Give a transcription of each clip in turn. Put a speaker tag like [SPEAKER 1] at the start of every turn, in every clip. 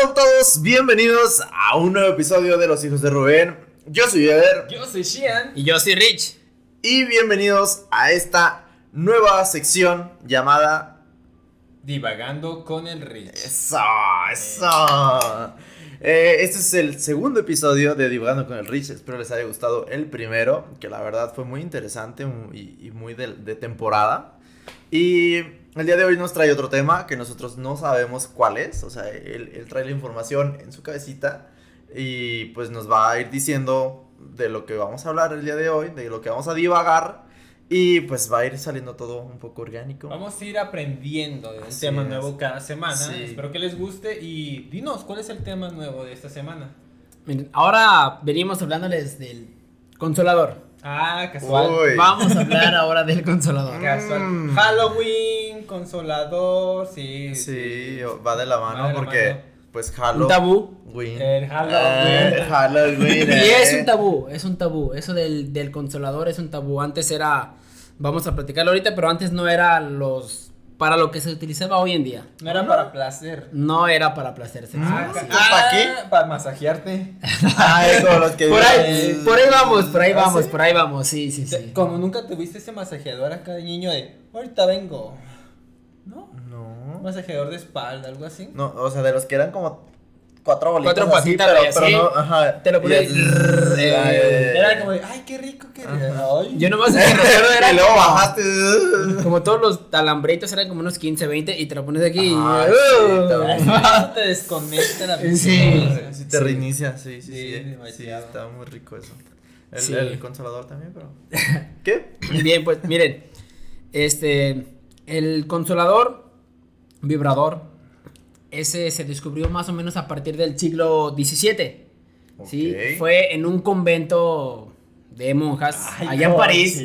[SPEAKER 1] Hola a todos, bienvenidos a un nuevo episodio de Los Hijos de Rubén. Yo soy Eder
[SPEAKER 2] Yo soy Shian.
[SPEAKER 3] Y yo soy Rich.
[SPEAKER 1] y bienvenidos a esta nueva sección llamada
[SPEAKER 2] Divagando con el Rich.
[SPEAKER 1] Eso, eso. Eh, este es el segundo episodio de Divagando con el Rich. Espero les haya gustado el primero, que la verdad fue muy interesante y muy de, de temporada. Y el día de hoy nos trae otro tema que nosotros no sabemos cuál es. O sea, él, él trae la información en su cabecita y pues nos va a ir diciendo de lo que vamos a hablar el día de hoy, de lo que vamos a divagar. Y pues va a ir saliendo todo un poco orgánico.
[SPEAKER 2] Vamos a ir aprendiendo de un tema
[SPEAKER 1] es.
[SPEAKER 2] nuevo cada semana.
[SPEAKER 1] Sí.
[SPEAKER 2] Espero que les guste y dinos, ¿cuál es el tema nuevo de esta semana?
[SPEAKER 3] Miren, ahora venimos hablándoles del consolador.
[SPEAKER 2] Ah, casual.
[SPEAKER 1] Uy.
[SPEAKER 3] Vamos a hablar ahora del consolador.
[SPEAKER 2] Casual.
[SPEAKER 1] Mm.
[SPEAKER 2] Halloween, consolador, sí.
[SPEAKER 1] Sí, va de la mano
[SPEAKER 2] Va de la
[SPEAKER 1] porque
[SPEAKER 2] mano.
[SPEAKER 1] pues Halo.
[SPEAKER 3] Un tabú.
[SPEAKER 1] Win.
[SPEAKER 2] El Halloween.
[SPEAKER 1] Eh, Halloween.
[SPEAKER 3] Y
[SPEAKER 1] eh.
[SPEAKER 3] es un tabú, es un tabú. Eso del, del consolador es un tabú. Antes era, vamos a platicarlo ahorita, pero antes no era los, para lo que se utilizaba hoy en día.
[SPEAKER 2] No era para placer.
[SPEAKER 3] No era para placer sexual.
[SPEAKER 1] Ah,
[SPEAKER 3] sí.
[SPEAKER 1] ¿para qué?
[SPEAKER 2] Para masajearte.
[SPEAKER 1] Ay, como los que
[SPEAKER 3] Por ahí, por ahí vamos, por ahí
[SPEAKER 2] ¿Ah,
[SPEAKER 3] vamos,
[SPEAKER 2] sí?
[SPEAKER 3] por ahí vamos, sí, sí, sí.
[SPEAKER 2] Como nunca tuviste ese masajeador acá de niño de, ahorita vengo. ¿No?
[SPEAKER 1] No.
[SPEAKER 2] Masajeador de espalda, algo así.
[SPEAKER 1] No, o sea, de los que eran como cuatro bolitas.
[SPEAKER 3] Cuatro
[SPEAKER 1] así,
[SPEAKER 3] patitas
[SPEAKER 1] pero, no, ajá.
[SPEAKER 3] Te lo
[SPEAKER 1] eh,
[SPEAKER 2] Era como de, ay, qué rico que ay.
[SPEAKER 3] Yo nomás me recuerdo era
[SPEAKER 1] Y luego
[SPEAKER 3] como-
[SPEAKER 1] bajaste.
[SPEAKER 3] Como todos los alambritos eran como unos 15, 20 y te lo pones aquí. y-
[SPEAKER 1] Ah,
[SPEAKER 3] ¡Uh!
[SPEAKER 2] te desconecta la
[SPEAKER 3] Sí.
[SPEAKER 1] Sí, te reinicia, sí, sí,
[SPEAKER 2] Sí,
[SPEAKER 1] sí. Está muy rico eso. El,
[SPEAKER 3] Sí.
[SPEAKER 1] el consolador también, pero. ¿Qué?
[SPEAKER 3] Bien, pues miren, este, el consolador vibrador, ese se descubrió más o menos a partir del siglo XVII. ¿sí? Fue en un convento de monjas
[SPEAKER 2] Ay,
[SPEAKER 3] allá en París.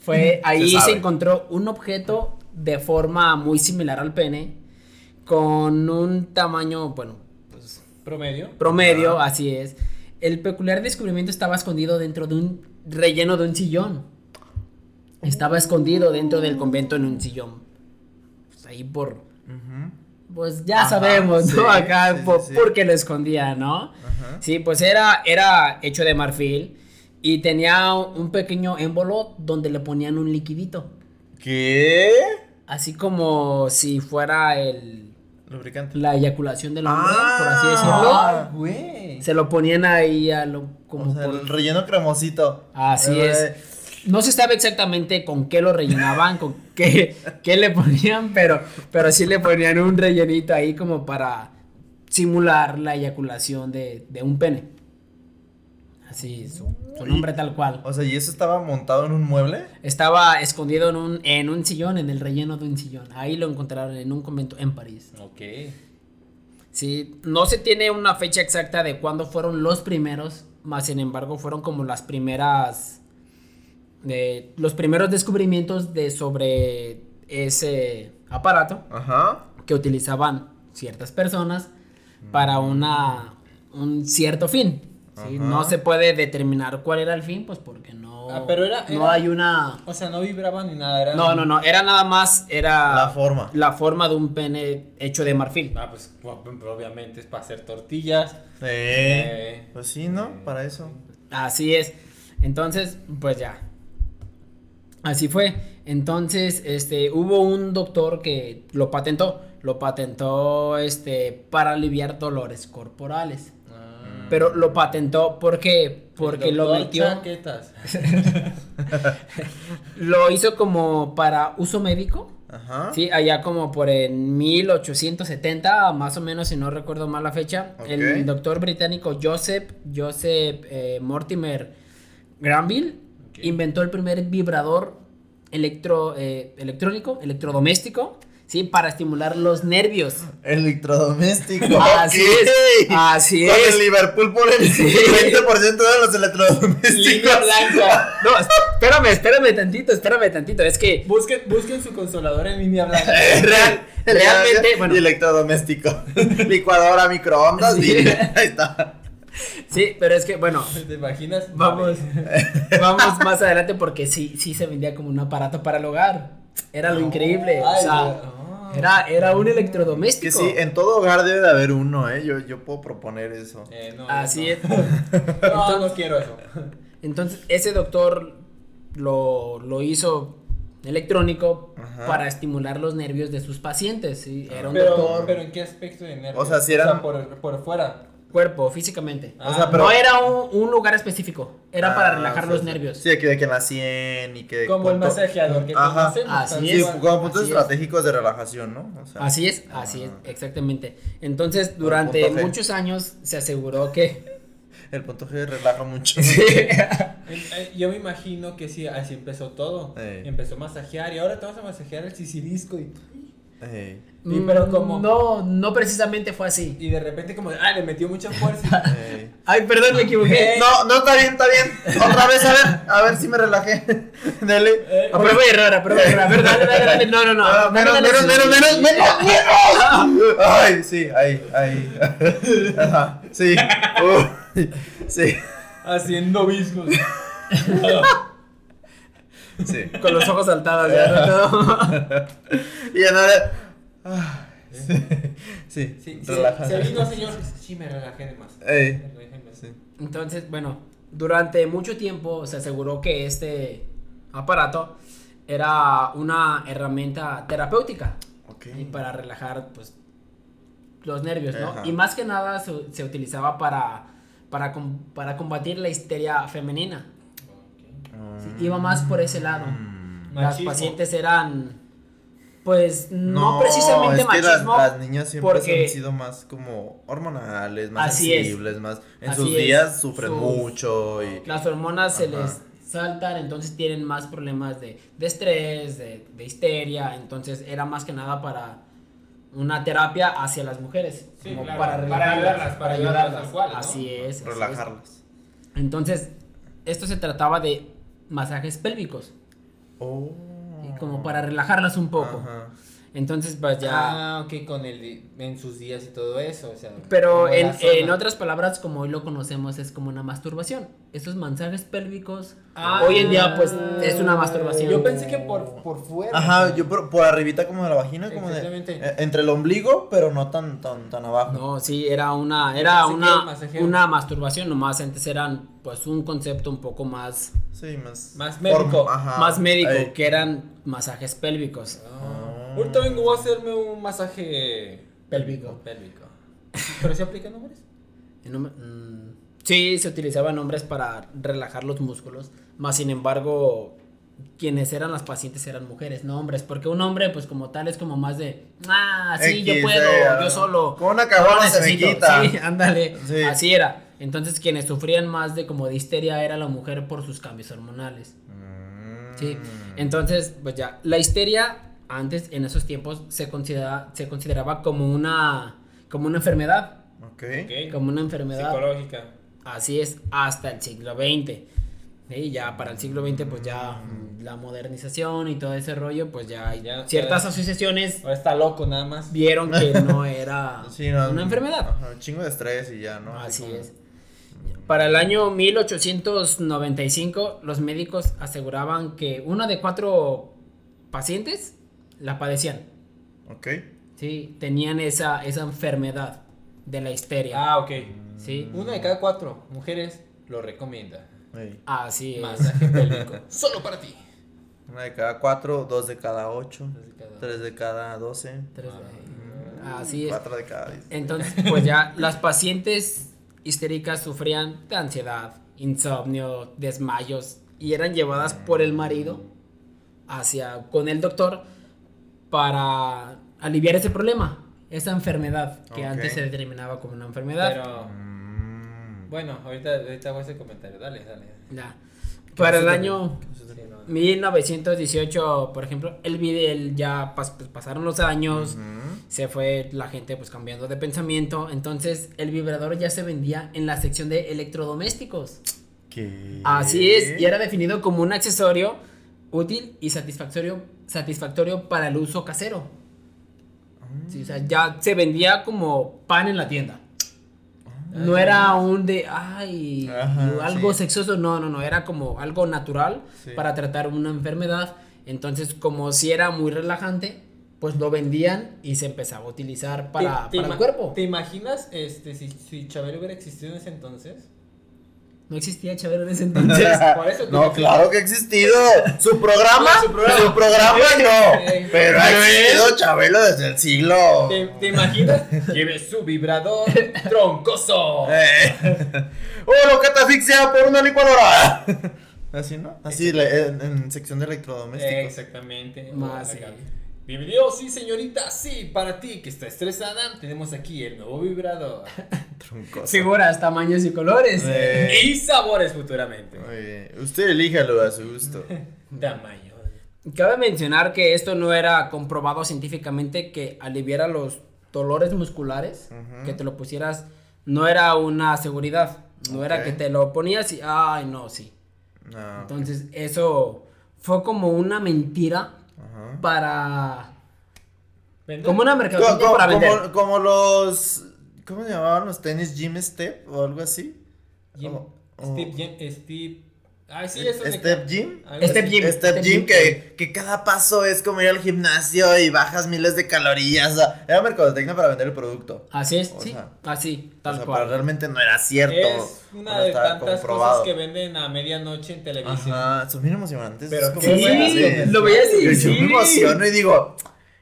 [SPEAKER 3] Fue ahí
[SPEAKER 1] Se
[SPEAKER 3] encontró un objeto de forma muy similar al pene, con un tamaño, bueno, pues
[SPEAKER 2] Promedio.
[SPEAKER 3] promedio, así es. El peculiar descubrimiento estaba escondido dentro de un relleno de un sillón. Estaba escondido dentro del convento en un sillón. Pues ahí por. Pues ya
[SPEAKER 1] Ajá,
[SPEAKER 3] sabemos, ¿no? Acá
[SPEAKER 1] sí,
[SPEAKER 3] por,
[SPEAKER 1] sí.
[SPEAKER 3] porque lo escondía, ¿no?
[SPEAKER 1] Ajá.
[SPEAKER 3] Sí, pues era, era hecho de marfil y tenía un pequeño émbolo donde le ponían un liquidito.
[SPEAKER 1] ¿Qué?
[SPEAKER 3] Así como si fuera el,
[SPEAKER 1] Lubricante.
[SPEAKER 3] la eyaculación del hombre,
[SPEAKER 1] Ah.
[SPEAKER 3] por así decirlo.
[SPEAKER 2] Ay, güey.
[SPEAKER 3] Se lo ponían ahí a lo como
[SPEAKER 1] o sea,
[SPEAKER 3] por-
[SPEAKER 1] el relleno cremosito.
[SPEAKER 3] Así
[SPEAKER 1] Eh,
[SPEAKER 3] es. No se sabe exactamente con qué lo rellenaban, con qué, qué le ponían, pero, pero sí le ponían un rellenito ahí como para simular la eyaculación de, de un pene. Así, su, su nombre tal cual.
[SPEAKER 1] O sea, ¿y eso estaba montado en un mueble?
[SPEAKER 3] Estaba escondido en un, en un sillón, en el relleno de un sillón. Ahí lo encontraron en un convento en París.
[SPEAKER 2] Ok.
[SPEAKER 3] Sí, no se tiene una fecha exacta de cuándo fueron los primeros, más sin embargo fueron como las primeras, los primeros descubrimientos de sobre ese aparato
[SPEAKER 1] Ajá.
[SPEAKER 3] que utilizaban ciertas personas para una, un cierto fin. No se puede determinar cuál era el fin, pues porque no,
[SPEAKER 2] Ah, pero era-
[SPEAKER 3] no
[SPEAKER 2] era-
[SPEAKER 3] hay una...
[SPEAKER 2] O sea, no vibraba ni nada. Era
[SPEAKER 3] No, no, no, era nada más, era
[SPEAKER 1] La forma.
[SPEAKER 3] la forma de un pene hecho de marfil.
[SPEAKER 2] Ah, pues gu- obviamente es para hacer tortillas.
[SPEAKER 1] Sí.
[SPEAKER 2] Eh,
[SPEAKER 1] Pues sí, ¿no? Para eso.
[SPEAKER 3] Así es. Entonces, pues ya. Así fue. Entonces, este, hubo un doctor que lo patentó. Lo patentó, este, para aliviar dolores corporales.
[SPEAKER 2] ah.
[SPEAKER 3] Pero lo patentó porque, porque lo metió,
[SPEAKER 2] Chaquetas.
[SPEAKER 3] lo hizo como para uso médico.
[SPEAKER 1] Ajá.
[SPEAKER 3] Sí, allá como por en 1870, más o menos, si no recuerdo mal la fecha, el doctor británico Joseph, Joseph eh, Mortimer Granville Inventó el primer vibrador electro, eh, electrónico, electrodoméstico, sí, para estimular los nervios.
[SPEAKER 1] Electrodoméstico.
[SPEAKER 3] Así es, así
[SPEAKER 1] Con
[SPEAKER 3] es.
[SPEAKER 1] el Liverpool por el 20% de los electrodomésticos.
[SPEAKER 2] Línea blanca.
[SPEAKER 3] No, espérame, espérame tantito, espérame tantito, es que
[SPEAKER 2] Busquen, busquen su consolador en línea blanca.
[SPEAKER 3] real, realmente, bueno,
[SPEAKER 1] Y electrodoméstico. Licuadora, microondas.
[SPEAKER 3] Sí.
[SPEAKER 1] y ahí está.
[SPEAKER 3] Sí, pero es que, bueno,
[SPEAKER 2] ¿Te imaginas?
[SPEAKER 3] Vamos, vamos más adelante porque sí, sí se vendía como un aparato para el hogar. Era lo increíble. o sea,
[SPEAKER 2] güey.
[SPEAKER 3] Era, era un
[SPEAKER 1] Que
[SPEAKER 3] electrodoméstico.
[SPEAKER 1] sí, en todo hogar debe de haber uno, ¿eh? Yo, yo puedo proponer eso.
[SPEAKER 2] Eh, no,
[SPEAKER 3] Así
[SPEAKER 2] no.
[SPEAKER 3] es.
[SPEAKER 2] No, no quiero eso.
[SPEAKER 3] Entonces, ese doctor lo, lo hizo electrónico
[SPEAKER 1] Ajá.
[SPEAKER 3] para estimular los nervios de sus pacientes. ¿sí? Era un
[SPEAKER 2] Pero,
[SPEAKER 3] doctor
[SPEAKER 2] pero ¿en qué aspecto de nervios?
[SPEAKER 1] O sea, si eran-
[SPEAKER 2] por, por fuera.
[SPEAKER 3] Cuerpo, físicamente.
[SPEAKER 2] Ah,
[SPEAKER 1] O sea, pero.
[SPEAKER 3] No era un, un lugar específico, era para
[SPEAKER 1] Ah,
[SPEAKER 3] relajar
[SPEAKER 1] sí,
[SPEAKER 3] los
[SPEAKER 1] sí.
[SPEAKER 3] nervios.
[SPEAKER 1] Sí, que, de que en la 100 y que.
[SPEAKER 2] Como el masajeador que
[SPEAKER 1] Ajá.
[SPEAKER 2] conocemos.
[SPEAKER 3] Así
[SPEAKER 1] Sí,
[SPEAKER 3] es.
[SPEAKER 1] como puntos
[SPEAKER 3] Así es.
[SPEAKER 1] estratégicos de relajación, ¿no? O sea,
[SPEAKER 3] Así es, así es, exactamente. Entonces, durante muchos años se aseguró que...
[SPEAKER 1] El punto G relaja mucho.
[SPEAKER 2] Eh, Yo me imagino que sí, así empezó todo.
[SPEAKER 1] Eh.
[SPEAKER 2] Empezó a masajear y ahora te vas a masajear el sisirisco y,
[SPEAKER 1] Ey,
[SPEAKER 2] Sí, pero como-
[SPEAKER 3] No, no precisamente fue así.
[SPEAKER 2] y de repente como, ah, le metió mucha fuerza.
[SPEAKER 3] Ay, perdón, me equivoqué.
[SPEAKER 1] No, no, está bien, está bien. Otra vez, a ver, a ver si me relajé. Dale.
[SPEAKER 2] Eh,
[SPEAKER 3] A prueba y error, a prueba y error. A ver, dale, dale, dale. No, no, no.
[SPEAKER 1] Ah, menos, menos, menos, menos, menos, menos. Ay, sí, ahí, ahí. Ajá, sí. Uy, sí,
[SPEAKER 2] haciendo viscos.
[SPEAKER 1] Sí.
[SPEAKER 3] Con los ojos saltados. ya.
[SPEAKER 1] Y ya nada. Ah, sí, sí,
[SPEAKER 2] Sí, sí,
[SPEAKER 1] relaja.
[SPEAKER 2] se vino, señor. Sí, me relajé de más.
[SPEAKER 1] Ey,
[SPEAKER 2] Me relajé de más.
[SPEAKER 1] sí.
[SPEAKER 3] Entonces, bueno, durante mucho tiempo se aseguró que este aparato era una herramienta terapéutica
[SPEAKER 1] Ok.
[SPEAKER 3] y para relajar pues los nervios, ¿no?
[SPEAKER 1] Ajá.
[SPEAKER 3] Y más que nada se, se utilizaba para, para, com- para combatir la histeria femenina. Sí, iba más por ese lado.
[SPEAKER 1] Mm.
[SPEAKER 3] Las
[SPEAKER 2] Machismo.
[SPEAKER 3] pacientes eran, pues, no, precisamente
[SPEAKER 1] es que las-
[SPEAKER 3] machismo.
[SPEAKER 1] Las, niñas siempre
[SPEAKER 3] porque-
[SPEAKER 1] han sido más como hormonales, más
[SPEAKER 3] Así es.
[SPEAKER 1] sensibles, más. En
[SPEAKER 3] Así
[SPEAKER 1] sus
[SPEAKER 3] es.
[SPEAKER 1] días sufren
[SPEAKER 3] Sus-
[SPEAKER 1] mucho y.
[SPEAKER 3] Las hormonas se les saltan, entonces tienen más problemas de, de estrés, de, de histeria, entonces era más que nada para una terapia hacia las mujeres,
[SPEAKER 2] Sí,
[SPEAKER 3] como
[SPEAKER 2] claro,
[SPEAKER 3] para
[SPEAKER 2] para
[SPEAKER 3] relajarlas,
[SPEAKER 2] ayudarlas, para ayudarlas cual, ¿no?
[SPEAKER 3] Así es. así es.
[SPEAKER 1] relajarlas.
[SPEAKER 3] Entonces, esto se trataba de masajes pélvicos,
[SPEAKER 1] Oh.
[SPEAKER 3] y como para relajarlas un poco.
[SPEAKER 1] Ajá.
[SPEAKER 3] Entonces, pues ya...
[SPEAKER 2] Ah, ok, con el en sus días y todo eso, o sea.
[SPEAKER 3] Pero en, en otras palabras, como hoy lo conocemos, es como una masturbación. Estos masajes pélvicos,
[SPEAKER 2] Ah.
[SPEAKER 3] hoy en día, pues, es una masturbación.
[SPEAKER 2] Yo pensé que por, por fuera.
[SPEAKER 1] Ajá, yo por, por arribita como de la vagina, como de.
[SPEAKER 2] Exactamente.
[SPEAKER 1] eh, entre el ombligo, pero no tan, tan, tan abajo.
[SPEAKER 3] No, sí, era una, era una, una masturbación, nomás antes eran, pues, un concepto un poco más,
[SPEAKER 1] Sí, más.
[SPEAKER 2] Más médico.
[SPEAKER 1] Ajá.
[SPEAKER 3] más médico, que eran masajes pélvicos.
[SPEAKER 2] Ah. Ahorita vengo a hacerme un masaje
[SPEAKER 3] Pélvico.
[SPEAKER 2] Pélvico. ¿Pero se aplican hombres?
[SPEAKER 3] Y no me- mm, sí, se utilizaban nombres para relajar los músculos, más sin embargo, quienes eran las pacientes eran mujeres, no hombres, porque un hombre, pues como tal, es como más de, ah, sí, yo puedo,
[SPEAKER 1] eh,
[SPEAKER 3] yo solo.
[SPEAKER 1] con una
[SPEAKER 3] no
[SPEAKER 1] se me
[SPEAKER 3] necesito".
[SPEAKER 1] quita.
[SPEAKER 3] Sí, ándale,
[SPEAKER 1] Sí.
[SPEAKER 3] así era. Entonces, quienes sufrían más de como de histeria era la mujer por sus cambios hormonales.
[SPEAKER 1] Mm.
[SPEAKER 3] Sí, entonces, pues ya, la histeria antes, en esos tiempos, se, considera, se consideraba como una, como una enfermedad, como una enfermedad.
[SPEAKER 2] Psicológica.
[SPEAKER 3] Así es, hasta el siglo XX. Y ya para el siglo XX, pues ya mm, la modernización y todo ese rollo, pues ya, hay
[SPEAKER 2] Ya,
[SPEAKER 3] ciertas
[SPEAKER 2] ya.
[SPEAKER 3] asociaciones
[SPEAKER 2] Ahora está loco nada más.
[SPEAKER 3] vieron que no era
[SPEAKER 1] Sí, no,
[SPEAKER 3] una enfermedad.
[SPEAKER 1] Un chingo de estrés y ya, ¿no?
[SPEAKER 3] Así
[SPEAKER 1] como-
[SPEAKER 3] es. Para el año 1895, los médicos aseguraban que uno de cuatro pacientes la padecían.
[SPEAKER 1] Ok.
[SPEAKER 3] Sí, tenían esa, esa enfermedad de la histeria.
[SPEAKER 2] Ah, ok.
[SPEAKER 3] Sí,
[SPEAKER 2] Una de cada cuatro mujeres lo recomienda.
[SPEAKER 1] Ey.
[SPEAKER 3] así es.
[SPEAKER 2] Masaje pélvico. Solo para ti.
[SPEAKER 1] Una de cada cuatro, dos de cada ocho,
[SPEAKER 2] Dos de cada-
[SPEAKER 1] tres de cada doce,
[SPEAKER 3] Tres de- Así es.
[SPEAKER 1] cuatro de cada diez.
[SPEAKER 3] Entonces, pues ya las pacientes histéricas sufrían de ansiedad, insomnio, desmayos y eran llevadas por el marido hacia con el doctor para aliviar ese problema, esa enfermedad que antes se determinaba como una enfermedad.
[SPEAKER 2] Pero,
[SPEAKER 1] Mm.
[SPEAKER 2] bueno, ahorita, ahorita hago ese comentario. Dale, dale.
[SPEAKER 3] Ya. Para el año
[SPEAKER 2] Sí, no, no.
[SPEAKER 3] 1918, por ejemplo, el video ya pas- pues, pasaron los años, se fue la gente pues cambiando de pensamiento, entonces el vibrador ya se vendía en la sección de electrodomésticos.
[SPEAKER 1] ¿Qué?
[SPEAKER 3] Así es, y era definido como un accesorio útil y satisfactorio, satisfactorio para el uso casero. Sí, o sea, ya se vendía como pan en la tienda. No era un de, ay,
[SPEAKER 1] Ajá,
[SPEAKER 3] algo
[SPEAKER 1] sí.
[SPEAKER 3] sexoso, no, no, no, era como algo natural
[SPEAKER 1] Sí.
[SPEAKER 3] para tratar una enfermedad. Entonces, como si era muy relajante, pues lo vendían y se empezaba a utilizar para,
[SPEAKER 2] ¿Te- te
[SPEAKER 3] para el cuerpo.
[SPEAKER 2] ¿Te imaginas este, si, si Chabelo hubiera existido en ese entonces?
[SPEAKER 3] No existía Chabelo en ese entonces.
[SPEAKER 2] Por eso
[SPEAKER 1] No, claro que ha existido. Su programa,
[SPEAKER 2] No, su programa.
[SPEAKER 1] su programa no.
[SPEAKER 2] Eh,
[SPEAKER 1] Pero ha existido Chabelo desde el siglo.
[SPEAKER 2] ¿Te, te imaginas? Lleve su vibrador troncoso.
[SPEAKER 1] Eh. ¡Oh, lo catafixia por una licuadora! Así, ¿no? Así, en, en sección de electrodomésticos.
[SPEAKER 2] Exactamente.
[SPEAKER 3] Más,
[SPEAKER 2] Acá.
[SPEAKER 3] sí.
[SPEAKER 2] Bienvenido, sí, señorita, sí, para ti que está estresada, tenemos aquí el nuevo vibrador.
[SPEAKER 1] Truncoso.
[SPEAKER 3] Figuras, tamaños y colores.
[SPEAKER 1] Eh.
[SPEAKER 2] y sabores futuramente.
[SPEAKER 1] Muy bien. Usted elíjalo a su gusto.
[SPEAKER 2] Tamaño.
[SPEAKER 3] Cabe mencionar que esto no era comprobado científicamente que aliviara los dolores musculares, que te lo pusieras, no era una seguridad, no era que te lo ponías y, ay, no, sí.
[SPEAKER 1] No.
[SPEAKER 3] Entonces, eso fue como una mentira
[SPEAKER 1] Ajá.
[SPEAKER 3] para... Como una mercadotecnia
[SPEAKER 1] co-
[SPEAKER 3] para vender.
[SPEAKER 1] como, como los. ¿Cómo se llamaban los tenis? Gym Step o algo así.
[SPEAKER 2] Jim-
[SPEAKER 1] Como-
[SPEAKER 2] Steve,
[SPEAKER 1] o-
[SPEAKER 2] Jim- Steve. Ay, sí, eso es de
[SPEAKER 1] Step Gym.
[SPEAKER 3] Step. Gym.
[SPEAKER 1] Step
[SPEAKER 3] Step
[SPEAKER 1] Gym
[SPEAKER 3] Gym.
[SPEAKER 1] que, que cada paso es como ir al gimnasio y bajas miles de calorías. o era mercadotecnia para vender el producto.
[SPEAKER 3] Así es,
[SPEAKER 1] O
[SPEAKER 3] sí,
[SPEAKER 1] sea,
[SPEAKER 3] así,
[SPEAKER 1] O
[SPEAKER 3] tal
[SPEAKER 1] sea,
[SPEAKER 3] cual.
[SPEAKER 1] pero realmente no era cierto.
[SPEAKER 2] Es una de tantas
[SPEAKER 1] comprobado.
[SPEAKER 2] cosas que venden a medianoche en televisión.
[SPEAKER 1] Ajá, son bien emocionantes.
[SPEAKER 2] Pero
[SPEAKER 1] es como
[SPEAKER 3] Sí,
[SPEAKER 2] comerciales.
[SPEAKER 3] lo veías y
[SPEAKER 1] Yo, yo
[SPEAKER 3] sí.
[SPEAKER 1] me emociono y digo,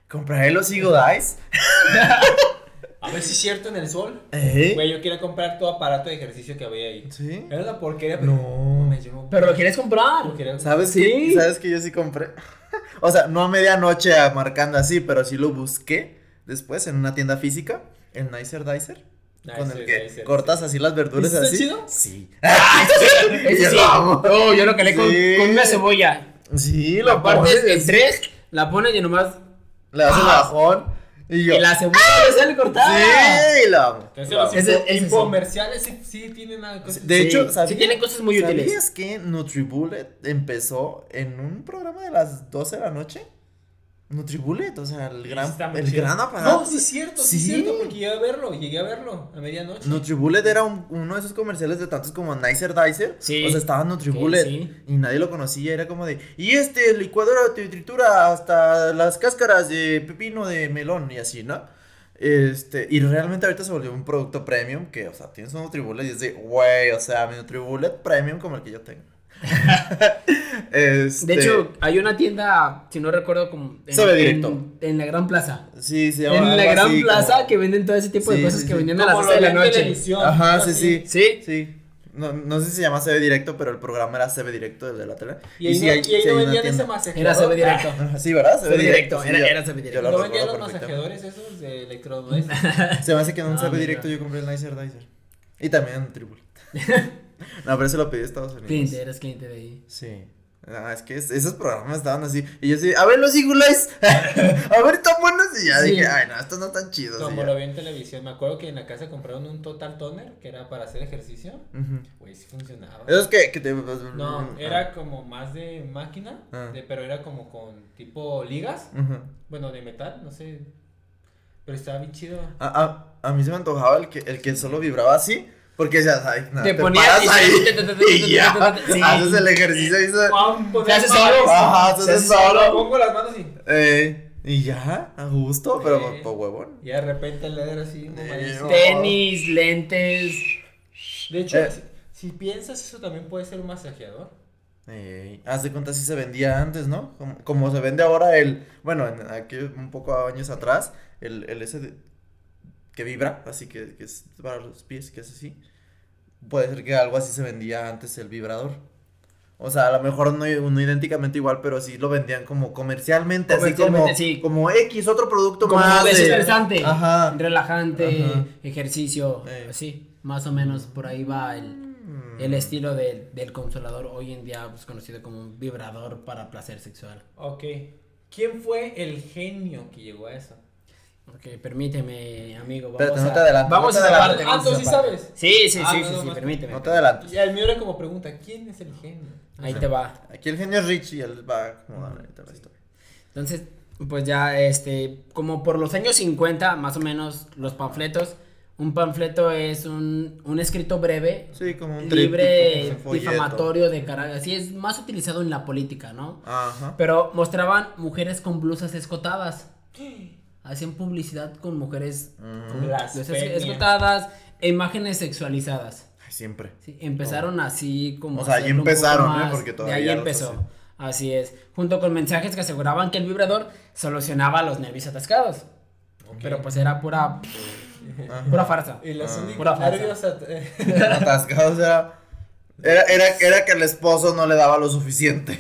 [SPEAKER 1] ¿compraré los Eagle Eyes?
[SPEAKER 2] A ver si es cierto en el sol.
[SPEAKER 1] ¿Eh?
[SPEAKER 2] Güey, yo quería comprar todo aparato de ejercicio que había ahí.
[SPEAKER 1] ¿Sí?
[SPEAKER 2] Era una porquería, pero.
[SPEAKER 1] No.
[SPEAKER 2] me llevó-
[SPEAKER 3] Pero lo quieres comprar.
[SPEAKER 2] Lo quería-
[SPEAKER 1] ¿Sabes
[SPEAKER 3] Sí.
[SPEAKER 1] ¿Sabes que yo sí compré? o sea, no a medianoche marcando así, pero sí lo busqué después en una tienda física, el Nicer Dicer. con el que cortas
[SPEAKER 2] sí.
[SPEAKER 1] así las verduras
[SPEAKER 2] ¿Está
[SPEAKER 1] así.
[SPEAKER 2] chido?
[SPEAKER 1] Sí.
[SPEAKER 3] Ese
[SPEAKER 1] Yo
[SPEAKER 3] sí.
[SPEAKER 1] lo amo.
[SPEAKER 3] Oh, yo lo calé con,
[SPEAKER 1] Sí.
[SPEAKER 3] con una cebolla.
[SPEAKER 1] Sí,
[SPEAKER 3] La
[SPEAKER 1] lo
[SPEAKER 3] partes en tres, la pones y nomás.
[SPEAKER 1] Le das el
[SPEAKER 3] Ah.
[SPEAKER 1] bajón. Y yo.
[SPEAKER 3] Y la cebolla le sale cortada.
[SPEAKER 1] Sí, amo.
[SPEAKER 2] Entonces,
[SPEAKER 1] lo amo.
[SPEAKER 2] los
[SPEAKER 3] Ese- ese sí.
[SPEAKER 2] infomerciales sí, sí tienen algo. cosas-
[SPEAKER 1] De
[SPEAKER 3] Sí,
[SPEAKER 1] hecho,
[SPEAKER 3] sí
[SPEAKER 1] ¿sabías,
[SPEAKER 3] tienen cosas muy útiles.
[SPEAKER 1] ¿Sabías que Nutribullet empezó en un programa de las 12 de la noche? Nutribullet, o sea, el gran,
[SPEAKER 2] Está muy
[SPEAKER 1] el
[SPEAKER 2] chido.
[SPEAKER 1] gran aparato.
[SPEAKER 2] No, sí es cierto, sí, es cierto, porque llegué a verlo, llegué a verlo a medianoche.
[SPEAKER 1] Nutribullet era un- uno de esos comerciales de tantos como Nicer Dicer.
[SPEAKER 3] Sí.
[SPEAKER 1] O sea, estaba Nutribullet.
[SPEAKER 3] Sí, sí.
[SPEAKER 1] Y nadie lo conocía. Era como de. Y este licuadora te tritura hasta las cáscaras de pepino de melón y así, ¿no? Este. Y realmente ahorita se volvió un producto premium. Que, o sea, tienes un Nutribullet y es de, güey, o sea, mi Nutribullet premium como el que yo tengo. Este,
[SPEAKER 3] De hecho, hay una tienda, si no recuerdo, como. En,
[SPEAKER 1] Se ve
[SPEAKER 3] en-
[SPEAKER 1] directo.
[SPEAKER 3] En, la Gran Plaza.
[SPEAKER 1] sí, se llama.
[SPEAKER 3] En la Gran
[SPEAKER 1] así
[SPEAKER 3] Plaza
[SPEAKER 1] como-
[SPEAKER 3] que venden todo ese tipo de
[SPEAKER 1] Sí,
[SPEAKER 3] cosas
[SPEAKER 1] sí,
[SPEAKER 3] que
[SPEAKER 1] sí.
[SPEAKER 3] vendían a las
[SPEAKER 2] Como
[SPEAKER 3] 12 de la noche.
[SPEAKER 2] televisión,
[SPEAKER 1] Ajá, sí, sí.
[SPEAKER 3] Sí.
[SPEAKER 1] Sí. No, no sé si se llama CB Directo, pero el programa era CB Directo, el de la tele.
[SPEAKER 2] Y ahí
[SPEAKER 1] sí
[SPEAKER 2] no,
[SPEAKER 1] hay-
[SPEAKER 2] y
[SPEAKER 1] sí
[SPEAKER 2] ahí
[SPEAKER 1] hay
[SPEAKER 2] no
[SPEAKER 1] una
[SPEAKER 2] vendían ese masajeador.
[SPEAKER 3] Era CB directo.
[SPEAKER 1] Ajá, Sí, ¿verdad?
[SPEAKER 3] CB directo,
[SPEAKER 1] sí,
[SPEAKER 3] era-
[SPEAKER 1] yo-
[SPEAKER 3] era CB directo.
[SPEAKER 1] yo lo
[SPEAKER 2] ¿No vendían los masajeadores esos de electrodomésticos?
[SPEAKER 1] Se me hace que en un
[SPEAKER 3] Ah,
[SPEAKER 1] CB. Directo yo compré el Nicer Dicer. Y también en Tribul. no, pero eso lo pedí a Estados Unidos.
[SPEAKER 3] Cliente, eres cliente de ahí.
[SPEAKER 1] Sí. Es que es- esos programas estaban así. Y yo así, a ver los Eyes. a ver, tan buenos. Y ya
[SPEAKER 3] Sí.
[SPEAKER 1] dije, ay, no, estos no están chidos.
[SPEAKER 2] Como lo vi en televisión, me acuerdo que en la casa compraron un Total Toner que era para hacer ejercicio. Güey, sí funcionaba.
[SPEAKER 1] Esos que, que te.
[SPEAKER 2] No,
[SPEAKER 1] Ah.
[SPEAKER 2] era como más de máquina,
[SPEAKER 1] Ah.
[SPEAKER 2] de- pero era como con tipo ligas,
[SPEAKER 1] Ujú.
[SPEAKER 2] bueno, de metal, no sé. Pero estaba bien chido.
[SPEAKER 1] A, a, a mí se me antojaba el que, el que solo vibraba así. Porque ya sabes,
[SPEAKER 3] Te
[SPEAKER 1] te,
[SPEAKER 3] ponías
[SPEAKER 1] paras
[SPEAKER 3] y-
[SPEAKER 1] ahí y ya
[SPEAKER 3] Sí.
[SPEAKER 1] haces el ejercicio y se,
[SPEAKER 2] Guau, pues,
[SPEAKER 3] Se hace
[SPEAKER 2] no,
[SPEAKER 3] solo.
[SPEAKER 1] Ajá, se
[SPEAKER 3] Se
[SPEAKER 1] hace
[SPEAKER 3] hace
[SPEAKER 1] solo.
[SPEAKER 2] Pongo las manos y.
[SPEAKER 1] eh, y ya, a gusto, pero
[SPEAKER 2] Eh.
[SPEAKER 1] por huevón.
[SPEAKER 2] Y de repente el dedo así,
[SPEAKER 1] Eh.
[SPEAKER 3] Tenis, lentes.
[SPEAKER 2] De hecho,
[SPEAKER 1] Eh.
[SPEAKER 2] si, si piensas, eso también puede ser un masajeador.
[SPEAKER 1] Eh, haz de cuenta si se vendía antes, ¿no? Como, como se vende ahora el, bueno, en- aquí un poco años atrás, el, el ese de- que vibra, así que, que es para los pies, que es así. Puede ser que algo así se vendía antes el vibrador. O sea, a lo mejor no, no idénticamente igual, pero sí lo vendían como comercialmente, así como,
[SPEAKER 3] Comercialmente, sí.
[SPEAKER 1] como X, otro producto
[SPEAKER 3] Como
[SPEAKER 1] más. de-
[SPEAKER 3] desestresante,
[SPEAKER 1] Ajá.
[SPEAKER 3] relajante,
[SPEAKER 1] Ajá.
[SPEAKER 3] ejercicio,
[SPEAKER 1] Eh.
[SPEAKER 3] así, más o menos por ahí va el,
[SPEAKER 1] Mm.
[SPEAKER 3] el estilo del, del consolador, hoy en día pues, conocido como un vibrador para placer sexual.
[SPEAKER 2] Ok. ¿Quién fue el genio que llegó a eso?
[SPEAKER 3] Ok, permíteme, amigo, vamos
[SPEAKER 1] Espérate, no
[SPEAKER 3] a...
[SPEAKER 1] te adelantes,
[SPEAKER 3] Vamos
[SPEAKER 1] no te
[SPEAKER 3] a esa
[SPEAKER 1] adelantes.
[SPEAKER 3] parte,
[SPEAKER 2] Ah,
[SPEAKER 3] vamos a
[SPEAKER 2] tú sí sabes.
[SPEAKER 3] Sí, sí,
[SPEAKER 2] Ah,
[SPEAKER 3] sí,
[SPEAKER 2] no,
[SPEAKER 3] sí,
[SPEAKER 2] no,
[SPEAKER 3] sí,
[SPEAKER 2] no.
[SPEAKER 3] permíteme.
[SPEAKER 1] No te adelantes.
[SPEAKER 2] Y el mío era como pregunta, ¿quién es el genio?
[SPEAKER 3] Ahí te va.
[SPEAKER 1] Aquí el genio es Rich y él va a acomodar ahorita la historia.
[SPEAKER 3] Entonces, pues ya, este, como por los años 50, más o menos, los panfletos, un panfleto es un, un escrito breve,
[SPEAKER 1] Sí, como un
[SPEAKER 3] libre,
[SPEAKER 1] como
[SPEAKER 3] difamatorio de carácter, así es más utilizado en la política, ¿no?
[SPEAKER 1] Ajá.
[SPEAKER 3] Pero mostraban mujeres con blusas escotadas. Hacían publicidad con mujeres
[SPEAKER 1] Mm.
[SPEAKER 2] Blasfemia.
[SPEAKER 3] escotadas e imágenes sexualizadas.
[SPEAKER 1] Siempre.
[SPEAKER 3] Sí, empezaron así como.
[SPEAKER 1] O sea, ahí
[SPEAKER 3] un poco
[SPEAKER 1] empezaron, ¿eh?
[SPEAKER 3] más,
[SPEAKER 1] Porque
[SPEAKER 3] De
[SPEAKER 1] todavía
[SPEAKER 3] ahí
[SPEAKER 1] los
[SPEAKER 3] empezó. Así es. Junto con mensajes que aseguraban que el vibrador solucionaba los nervios atascados. Pero pues era pura. pura farsa.
[SPEAKER 2] Y los
[SPEAKER 1] Ah.
[SPEAKER 2] únicos
[SPEAKER 3] Pura farsa.
[SPEAKER 2] nervios at-
[SPEAKER 1] Atascados era, era, era, era que el esposo no le daba lo suficiente.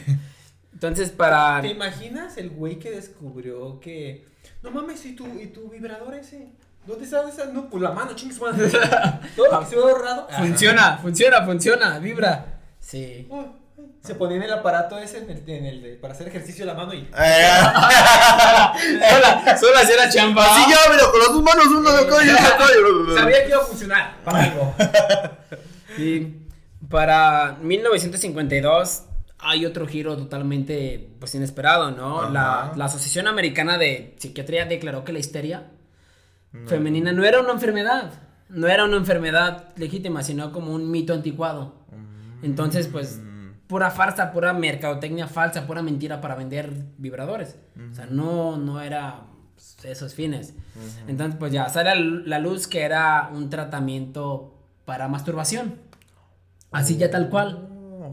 [SPEAKER 3] Entonces, para.
[SPEAKER 2] ¿Te imaginas el güey que descubrió que no mames y tu y tu vibrador ese? ¿Dónde está esa? No, pues la mano, chingues madre. Todo lo que se ve ahorrado. ah,
[SPEAKER 3] Funciona, funciona, funciona, vibra. Sí.
[SPEAKER 2] Se ponía en el aparato ese en el, en el de- para hacer ejercicio de la mano y
[SPEAKER 1] Eh,
[SPEAKER 3] Sola, sola hacía la chamba.
[SPEAKER 1] Así ya, mira, con las dos manos, uno de acá y otro
[SPEAKER 2] sabía que iba a funcionar para algo.
[SPEAKER 3] Y para 1952 hay otro giro totalmente pues inesperado, ¿no? La, la Asociación Americana de Psiquiatría declaró que la histeria femenina no era una enfermedad, no era una enfermedad legítima, sino como un mito anticuado. Entonces, pues, pura farsa, pura mercadotecnia falsa, pura mentira para vender vibradores. O sea, no, no era pues, esos fines. Entonces, pues ya sale a la luz que era un tratamiento para masturbación. Así ya tal cual.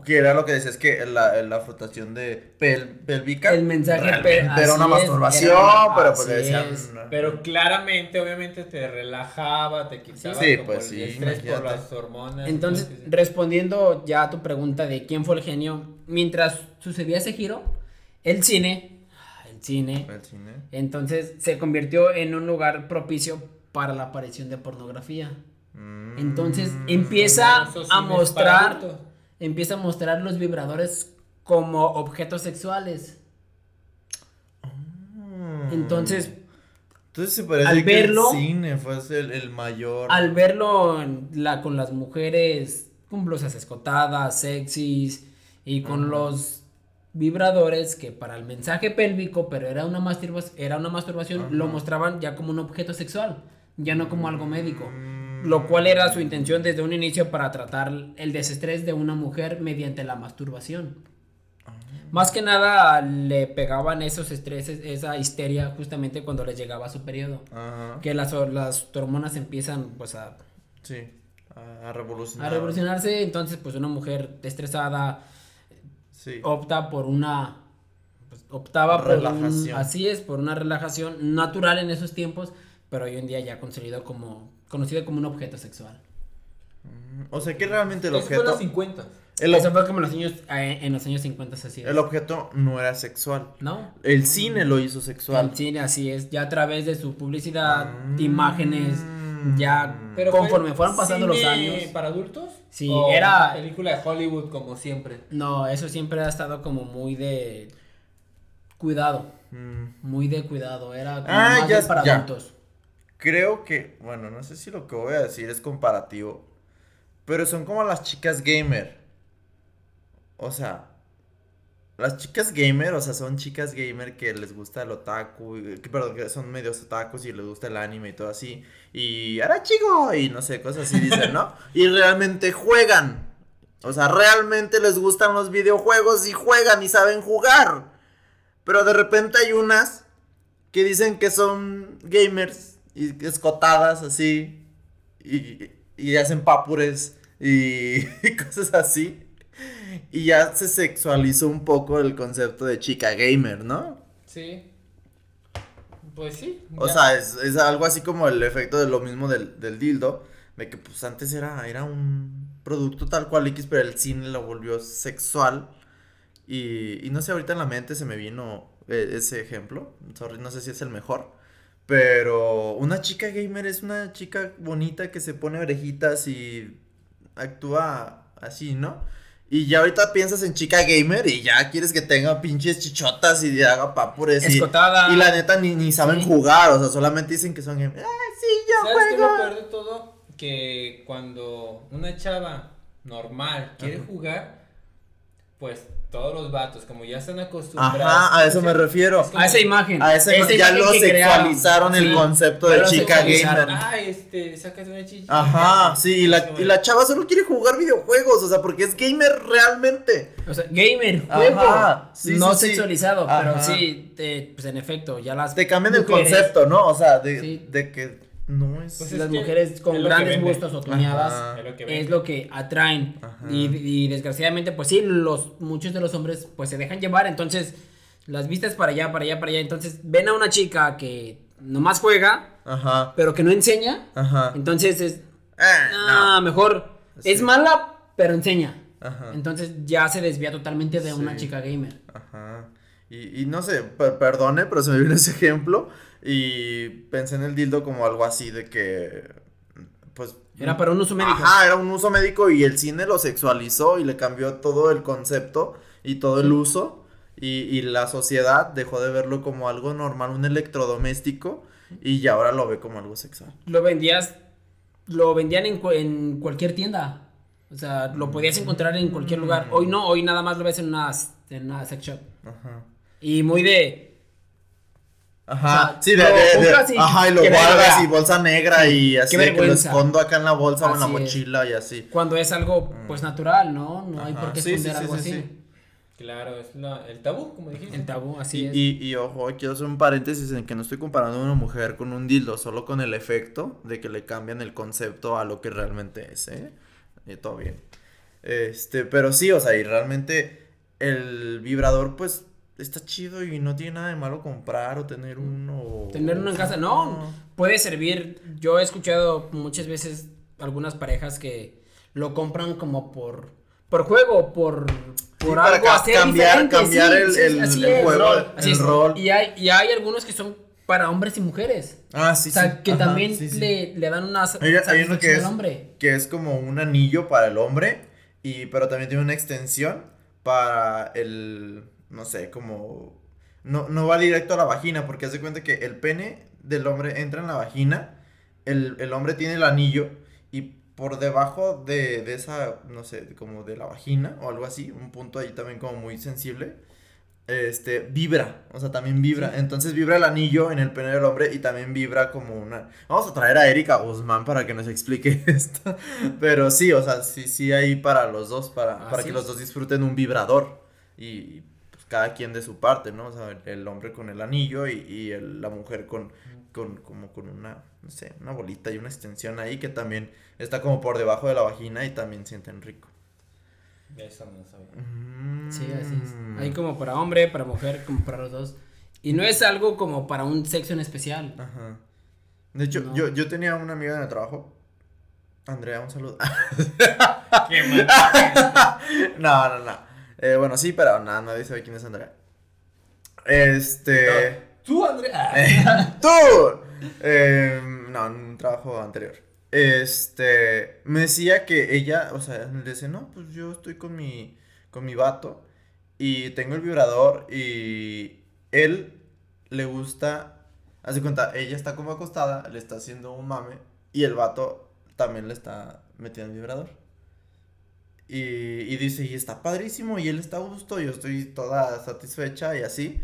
[SPEAKER 1] Que era lo que decías que la, la frotación de pel- pélvica.
[SPEAKER 3] El mensaje pe-
[SPEAKER 1] era una
[SPEAKER 3] es,
[SPEAKER 1] masturbación, pero pues decían.
[SPEAKER 3] es.
[SPEAKER 2] Pero claramente, obviamente, te relajaba, te quitaba
[SPEAKER 1] Sí,
[SPEAKER 2] como
[SPEAKER 1] pues
[SPEAKER 2] el
[SPEAKER 1] sí,
[SPEAKER 2] estrés por las hormonas.
[SPEAKER 3] Entonces, respondiendo ya a tu pregunta de quién fue el genio, mientras sucedía ese giro, el cine, el cine,
[SPEAKER 1] El cine.
[SPEAKER 3] entonces se convirtió en un lugar propicio para la aparición de pornografía.
[SPEAKER 1] Mm.
[SPEAKER 3] Entonces empieza a mostrar. Empieza a mostrar los vibradores como objetos sexuales.
[SPEAKER 1] Mm.
[SPEAKER 3] Entonces,
[SPEAKER 1] Entonces se parece
[SPEAKER 3] al
[SPEAKER 1] que
[SPEAKER 3] verlo-
[SPEAKER 1] el cine fue el, el mayor.
[SPEAKER 3] al verlo en la, con las mujeres con blusas escotadas, sexys y con los vibradores que para el mensaje pélvico, pero era una, masturba- era una masturbación, lo mostraban ya como un objeto sexual, ya no como algo médico. Lo cual era su intención desde un inicio para tratar el desestrés de una mujer mediante la masturbación. Más que nada le pegaban esos estreses, esa histeria justamente cuando les llegaba su periodo.
[SPEAKER 1] Ajá.
[SPEAKER 3] Que las, las hormonas empiezan pues a,
[SPEAKER 1] Sí. A, a revolucionar.
[SPEAKER 3] a revolucionarse, entonces pues una mujer estresada
[SPEAKER 1] Sí.
[SPEAKER 3] opta por una pues, optaba por un- así es, por una relajación natural en esos tiempos, pero hoy en día ya conocido como conocido como un objeto sexual.
[SPEAKER 1] O sea que realmente el
[SPEAKER 2] Eso fue en
[SPEAKER 1] objeto.
[SPEAKER 2] los 50.
[SPEAKER 1] El,
[SPEAKER 3] Eso fue como en los años eh, en los años 50 así
[SPEAKER 1] el objeto no era sexual.
[SPEAKER 3] ¿No?
[SPEAKER 1] El cine lo hizo sexual.
[SPEAKER 3] El cine así es, ya a través de su publicidad,
[SPEAKER 1] Mm.
[SPEAKER 3] imágenes, ya
[SPEAKER 2] Pero
[SPEAKER 3] conforme
[SPEAKER 2] fue
[SPEAKER 3] fueron pasando los
[SPEAKER 2] cine
[SPEAKER 3] años.
[SPEAKER 2] para adultos?
[SPEAKER 3] Sí,
[SPEAKER 2] ¿O
[SPEAKER 3] era-
[SPEAKER 2] película de Hollywood como siempre.
[SPEAKER 3] No, eso siempre ha estado como muy de cuidado,
[SPEAKER 1] Mm.
[SPEAKER 3] muy de cuidado, era como
[SPEAKER 1] Ah,
[SPEAKER 3] más
[SPEAKER 1] ya-
[SPEAKER 3] bien para
[SPEAKER 1] ya.
[SPEAKER 3] adultos.
[SPEAKER 1] Creo que, bueno, no sé si lo que voy a decir es comparativo, pero son como las chicas gamer. O sea, las chicas gamer, o sea, son chicas gamer que les gusta el otaku, que, perdón, que son medios otakus y les gusta el anime y todo así. Y ahora chico, y no sé, cosas así dicen, ¿no? Y realmente juegan. O sea, realmente les gustan los videojuegos y juegan y saben jugar. Pero de repente hay unas que dicen que son gamers y escotadas así y, y hacen papures y, y cosas así. Y ya se sexualizó un poco el concepto de chica gamer, ¿no?
[SPEAKER 2] Sí. Pues sí.
[SPEAKER 1] O
[SPEAKER 2] ya.
[SPEAKER 1] sea, es, es algo así como el efecto de lo mismo del, del dildo, de que pues antes era, era un producto tal cual X, pero el cine lo volvió sexual. Y, y no sé, ahorita en la mente se me vino eh, ese ejemplo. Sorry, no sé si es el mejor. Pero una chica gamer es una chica bonita que se pone orejitas y actúa así, ¿no? Y ya ahorita piensas en chica gamer y ya quieres que tenga pinches chichotas y haga papures y,
[SPEAKER 3] Escotada.
[SPEAKER 1] y la neta ni, ni saben
[SPEAKER 3] Sí.
[SPEAKER 1] jugar, o sea, solamente dicen que son gamers. ¡Ay, sí, yo
[SPEAKER 2] ¿Sabes qué es lo
[SPEAKER 1] juego!
[SPEAKER 2] peor de todo? Que cuando una chava normal quiere
[SPEAKER 1] Ajá.
[SPEAKER 2] jugar, pues todos los vatos, como ya están acostumbrados.
[SPEAKER 1] Ajá, a eso me refiero.
[SPEAKER 3] A esa imagen.
[SPEAKER 1] A esa
[SPEAKER 3] Esa
[SPEAKER 1] imagen, ya lo sexualizaron el
[SPEAKER 3] Sí,
[SPEAKER 1] concepto de chica gamer.
[SPEAKER 2] Ah, este, sacas una chicha.
[SPEAKER 1] Ajá, sí, y la, y la chava solo quiere jugar videojuegos, o sea, porque es gamer realmente.
[SPEAKER 3] O sea, gamer, juego.
[SPEAKER 1] Ajá, sí,
[SPEAKER 3] no
[SPEAKER 1] sí, sí.
[SPEAKER 3] sexualizado, pero
[SPEAKER 1] Ajá.
[SPEAKER 3] sí, te- pues en efecto, ya las
[SPEAKER 1] Te cambian el concepto, ¿no? O sea, de,
[SPEAKER 3] Sí.
[SPEAKER 1] de que no es...
[SPEAKER 2] Pues
[SPEAKER 3] las
[SPEAKER 2] es
[SPEAKER 3] mujeres con grandes bustos o tuneadas.
[SPEAKER 2] Es lo que
[SPEAKER 3] es
[SPEAKER 2] vende.
[SPEAKER 3] lo que atraen y, y desgraciadamente pues sí los muchos de los hombres pues se dejan llevar entonces las vistas para allá para allá para allá entonces ven a una chica que nomás juega
[SPEAKER 1] Ajá,
[SPEAKER 3] pero que no enseña
[SPEAKER 1] ajá.
[SPEAKER 3] entonces es
[SPEAKER 1] Ah,
[SPEAKER 3] ah, mejor
[SPEAKER 1] Sí.
[SPEAKER 3] es mala pero enseña
[SPEAKER 1] Ajá.
[SPEAKER 3] entonces ya se desvía totalmente de una chica gamer
[SPEAKER 1] Ajá. Y, y no sé, per- perdone, pero se me vino ese ejemplo y pensé en el dildo como algo así de que, pues...
[SPEAKER 3] era para un uso médico.
[SPEAKER 1] Ajá, era un uso médico y el cine lo sexualizó y le cambió todo el concepto y todo el uso y, y la sociedad dejó de verlo como algo normal, un electrodoméstico y ya ahora lo ve como algo sexual.
[SPEAKER 3] lo vendías lo vendían en, en cualquier tienda. O sea lo podías encontrar en cualquier lugar. Hoy no hoy nada más lo ves en una en una sex shop.
[SPEAKER 1] Ajá.
[SPEAKER 3] y muy de
[SPEAKER 1] Ajá,
[SPEAKER 3] O sea,
[SPEAKER 1] sí, de,
[SPEAKER 3] lo
[SPEAKER 1] de- ajá, y lo guardas y bolsa negra y así de que lo escondo acá en la bolsa o en la
[SPEAKER 3] es.
[SPEAKER 1] mochila y así.
[SPEAKER 3] cuando es algo pues natural no no hay por qué
[SPEAKER 1] sí,
[SPEAKER 3] esconder
[SPEAKER 1] sí,
[SPEAKER 3] algo
[SPEAKER 1] sí,
[SPEAKER 3] así
[SPEAKER 1] sí.
[SPEAKER 2] Claro, es la, el tabú, como dijiste.
[SPEAKER 3] el tabú así
[SPEAKER 1] Y,
[SPEAKER 3] es
[SPEAKER 1] y, y ojo, quiero hacer un paréntesis en que no estoy comparando a una mujer con un dildo, solo con el efecto de que le cambian el concepto a lo que realmente es, ¿eh? Y todo bien. Este, pero sí, o sea, y realmente el vibrador, pues, está chido y no tiene nada de malo comprar o tener uno. o-
[SPEAKER 3] tener uno en casa no puede servir yo he escuchado muchas veces algunas parejas que lo compran como por por juego por por
[SPEAKER 1] para
[SPEAKER 3] algo
[SPEAKER 1] ca-
[SPEAKER 3] hacer
[SPEAKER 1] cambiar-
[SPEAKER 3] diferente,
[SPEAKER 1] cambiar
[SPEAKER 3] sí,
[SPEAKER 1] el-
[SPEAKER 3] sí,
[SPEAKER 1] el- juego,
[SPEAKER 3] Así
[SPEAKER 1] el rol.
[SPEAKER 3] y hay y hay algunos que son para hombres y mujeres
[SPEAKER 1] Ah, sí,
[SPEAKER 3] o sea
[SPEAKER 1] sí.
[SPEAKER 3] que
[SPEAKER 1] Ajá,
[SPEAKER 3] también. Le, le dan una
[SPEAKER 1] Hay, hay uno que es,
[SPEAKER 3] hombre
[SPEAKER 1] que es como un anillo para el hombre, y, pero también tiene una extensión para el, no sé, como, no, no va directo a la vagina, porque haz de cuenta que el pene del hombre entra en la vagina, el, el hombre tiene el anillo, y por debajo de, de esa, no sé, como de la vagina o algo así, un punto ahí también como muy sensible, este, vibra, o sea, también vibra. Entonces vibra el anillo en el pene del hombre y también vibra como una... Vamos a traer a Erika Guzmán para que nos explique esto. Pero sí, o sea, sí, sí hay para los dos, para, para
[SPEAKER 3] Así
[SPEAKER 1] que los dos disfruten un vibrador. Y cada quien de su parte, ¿no? O sea, el hombre con el anillo y, y el- la mujer con, con, como con una, no sé, una bolita y una extensión ahí que también está como por debajo de la vagina y también sienten rico.
[SPEAKER 2] Eso no sabía.
[SPEAKER 3] Sí, así es. Hay como para hombre, para mujer, como para los dos. Y no es algo como para un sexo en especial.
[SPEAKER 1] Ajá. De hecho,
[SPEAKER 3] No.
[SPEAKER 1] yo, yo tenía una amiga en el trabajo. Andrea, un saludo.
[SPEAKER 2] Qué mal.
[SPEAKER 1] no, no, no. Eh, bueno, sí, pero nada, nadie sabe quién es Andrea. Este.
[SPEAKER 2] Tú, Andrea.
[SPEAKER 1] ¡Tú! Eh, no, en un trabajo anterior. Este. Me decía que ella, o sea, le dice, no, pues yo estoy con mi. con mi vato. Y tengo el vibrador. Y él le gusta. Hace cuenta, ella está como acostada, le está haciendo un mame. Y el vato también le está metiendo el vibrador. Y, dice, y está padrísimo, y él está a gusto, yo estoy toda satisfecha y así.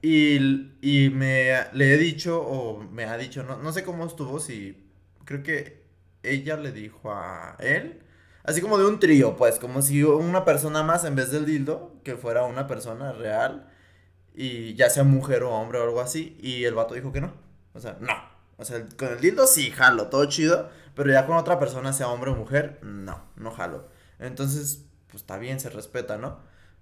[SPEAKER 1] Y, y me le he dicho, o me ha dicho, no, no sé cómo estuvo, si creo que ella le dijo a él, así como de un trío, pues, como si una persona más en vez del dildo, que fuera una persona real, y ya sea mujer o hombre o algo así, y el vato dijo que no, o sea, no, o sea, con el dildo sí jalo, todo chido, pero ya con otra persona, sea hombre o mujer, no, no jalo. Entonces, pues está bien, se respeta, ¿no?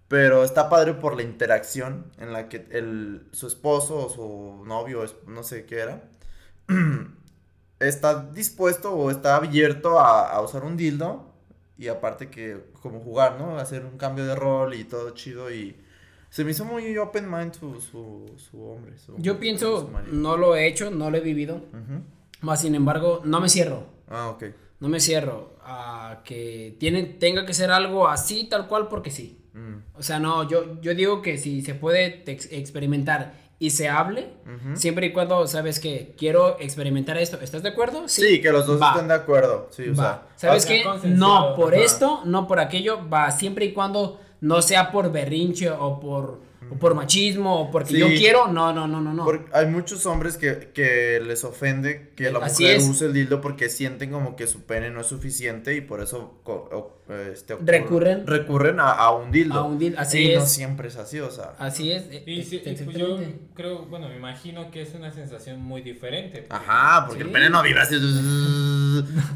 [SPEAKER 1] Pero está padre por la interacción en la que el, su esposo o su novio, no sé qué era, está dispuesto o está abierto a, a usar un dildo y aparte que como jugar, ¿no? Hacer un cambio de rol y todo chido y se me hizo muy open mind su, su, su hombre. su-
[SPEAKER 3] Yo pienso, no lo he hecho, no lo he vivido. Más sin embargo, no me cierro.
[SPEAKER 1] Ah, ok.
[SPEAKER 3] No me cierro a que tiene, tenga que ser algo así, tal cual, porque sí.
[SPEAKER 1] Mm,
[SPEAKER 3] O sea, no, yo, yo digo que si se puede ex- experimentar y se hable, siempre y cuando sabes que quiero experimentar esto, ¿estás de acuerdo?
[SPEAKER 1] Sí, que los dos
[SPEAKER 3] Va.
[SPEAKER 1] estén de acuerdo. Sí, o
[SPEAKER 3] Va.
[SPEAKER 1] sea.
[SPEAKER 3] ¿Sabes qué? No por
[SPEAKER 1] Ajá.
[SPEAKER 3] esto, no por aquello, va siempre y cuando no sea por berrinche o por, o por machismo o porque
[SPEAKER 1] Sí.
[SPEAKER 3] yo quiero, no, no, no, no, no.
[SPEAKER 1] Porque hay muchos hombres que, que les ofende que la
[SPEAKER 3] Así
[SPEAKER 1] mujer
[SPEAKER 3] es.
[SPEAKER 1] use el dildo porque sienten como que su pene no es suficiente y por eso o- este, ocurre-
[SPEAKER 3] Recurren.
[SPEAKER 1] recurren a, a un dildo.
[SPEAKER 3] A un dildo, así
[SPEAKER 1] y no
[SPEAKER 3] es.
[SPEAKER 1] siempre es así, o sea.
[SPEAKER 3] Así es. e-
[SPEAKER 2] Y,
[SPEAKER 3] e-
[SPEAKER 2] sí, y pues yo creo, bueno, me imagino que es una sensación muy diferente. porque
[SPEAKER 1] Ajá, porque
[SPEAKER 3] Sí.
[SPEAKER 1] el pene no vibra así.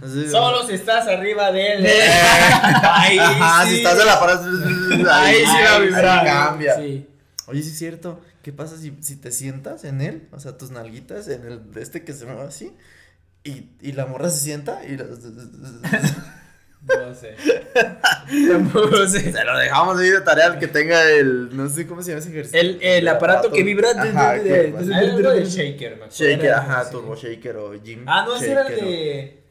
[SPEAKER 1] así.
[SPEAKER 2] Solo si estás arriba de él.
[SPEAKER 1] Eh,
[SPEAKER 2] Ahí
[SPEAKER 1] Ajá,
[SPEAKER 2] sí.
[SPEAKER 1] si estás en la pared.
[SPEAKER 3] Ahí sí va a vibrar.
[SPEAKER 1] cambia.
[SPEAKER 3] Sí.
[SPEAKER 1] Oye, sí es cierto. ¿Qué pasa si, si te sientas en él? O sea, tus nalguitas en el de este que se mueve así. Y, y la morra se sienta y.
[SPEAKER 2] No sé.
[SPEAKER 3] Tampoco sé.
[SPEAKER 1] Se lo dejamos ahí de tarea al que tenga el. No sé cómo se llama ese ejercicio.
[SPEAKER 3] El, el aparato que vibra de,
[SPEAKER 1] Ajá,
[SPEAKER 3] de- de-
[SPEAKER 2] shaker, me acuerdo.
[SPEAKER 1] Shaker, ajá,
[SPEAKER 3] sí.
[SPEAKER 1] Turbo Shaker o Jim.
[SPEAKER 2] Ah, no, ese era el de.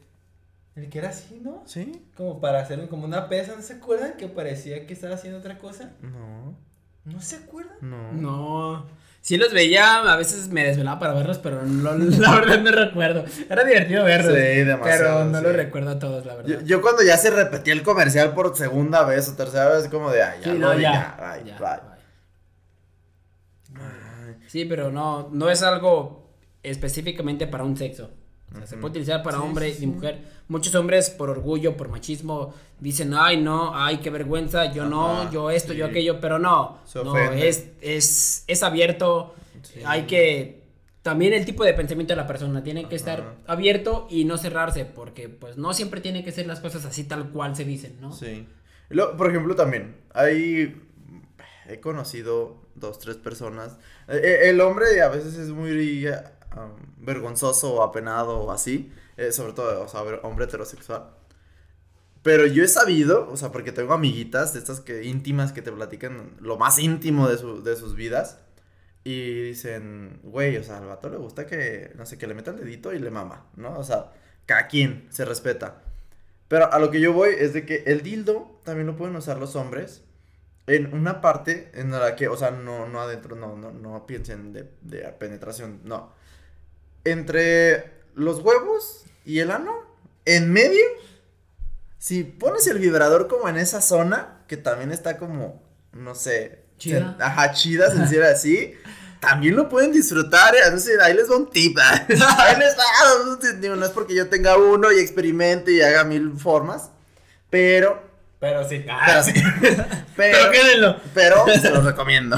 [SPEAKER 2] El que era así, ¿no?
[SPEAKER 1] ¿Sí?
[SPEAKER 2] Como para hacer como una pesa, ¿no se acuerdan? Que parecía que estaba haciendo otra cosa.
[SPEAKER 1] No,
[SPEAKER 2] ¿No se acuerdan?
[SPEAKER 1] no.
[SPEAKER 3] No. Sí los veía, a veces me desvelaba para verlos, pero no, la verdad no recuerdo. Era divertido verlos.
[SPEAKER 1] Sí, demasiado,
[SPEAKER 3] Pero no
[SPEAKER 1] sí.
[SPEAKER 3] los recuerdo a todos, la verdad.
[SPEAKER 1] Yo, yo cuando ya se repetía el comercial por segunda vez o tercera vez, como de, ay, ya,
[SPEAKER 3] Sí,
[SPEAKER 1] no,
[SPEAKER 3] no,
[SPEAKER 1] ya,
[SPEAKER 3] ya.
[SPEAKER 1] bye,
[SPEAKER 3] ya,
[SPEAKER 1] bye.
[SPEAKER 3] bye.
[SPEAKER 1] Ay,
[SPEAKER 3] Sí, pero no, no es algo específicamente para un sexo. O sea, se
[SPEAKER 1] Ujú.
[SPEAKER 3] puede utilizar para
[SPEAKER 2] Sí,
[SPEAKER 3] hombre
[SPEAKER 2] sí,
[SPEAKER 3] y
[SPEAKER 2] sí.
[SPEAKER 3] mujer. Muchos hombres por orgullo, por machismo, dicen, ay no, ay qué vergüenza, yo no,
[SPEAKER 1] Ajá,
[SPEAKER 3] yo esto, yo
[SPEAKER 1] sí.
[SPEAKER 3] aquello, pero no,
[SPEAKER 1] Se
[SPEAKER 3] no, es, es, es abierto,
[SPEAKER 1] Sí.
[SPEAKER 3] hay que, también el tipo de pensamiento de la persona, tiene que estar
[SPEAKER 1] Ajá.
[SPEAKER 3] abierto y no cerrarse, porque pues no siempre tiene que ser las cosas así tal cual se dicen, ¿no?
[SPEAKER 1] Sí. Luego, por ejemplo, también, hay, he conocido dos, tres personas. Eh, eh, el hombre a veces es muy vergonzoso o apenado o así, eh, sobre todo, o sea, hombre heterosexual. Pero yo he sabido, o sea, porque tengo amiguitas de estas que íntimas que te platican lo más íntimo de, su, de sus vidas. Y dicen, güey, o sea, al vato le gusta que, no sé, que le meta el dedito y le mama, ¿no? O sea, cada quien se respeta. Pero a lo que yo voy es de que el dildo también lo pueden usar los hombres en una parte en la que, o sea, no, no adentro, no, no, no piensen de, de penetración, no. Entre los huevos y el ano, en medio, si pones el vibrador como en esa zona, que también está como, no sé,
[SPEAKER 3] Chida.
[SPEAKER 1] sen- ajá, chida, sencilla así. También lo pueden disfrutar, eh, no sé, ahí les va un tip. Ahí les va, no es porque yo tenga uno y experimente y haga mil formas, pero,
[SPEAKER 2] Pero sí.
[SPEAKER 1] pero sí, pero,
[SPEAKER 3] quédenlo.
[SPEAKER 1] pero se los recomiendo.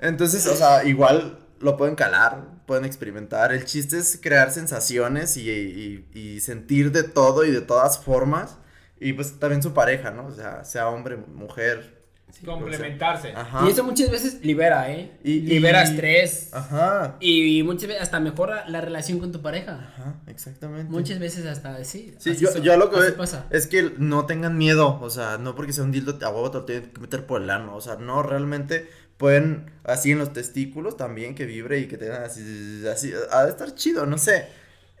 [SPEAKER 1] Entonces, o sea, igual lo pueden calar, pueden experimentar. El chiste es crear sensaciones y, y, y sentir de todo y de todas formas. Y pues también su pareja, ¿no? O sea, sea hombre, mujer.
[SPEAKER 2] Complementarse.
[SPEAKER 1] Ajá.
[SPEAKER 3] Y eso muchas veces libera, ¿eh?
[SPEAKER 1] Y-
[SPEAKER 3] libera
[SPEAKER 1] y-
[SPEAKER 3] estrés.
[SPEAKER 1] Ajá.
[SPEAKER 3] Y muchas veces hasta mejora la relación con tu pareja.
[SPEAKER 1] Ajá, exactamente.
[SPEAKER 3] Muchas veces hasta sí.
[SPEAKER 1] Sí,
[SPEAKER 3] así
[SPEAKER 1] yo, yo lo que veo
[SPEAKER 3] pasa.
[SPEAKER 1] es que no tengan miedo, o sea, no porque sea un dildo a huevo te lo tienen que meter por el ano, o sea, no, realmente pueden, así en los testículos también, que vibre y que tengan así, así, ha de estar chido, no sé,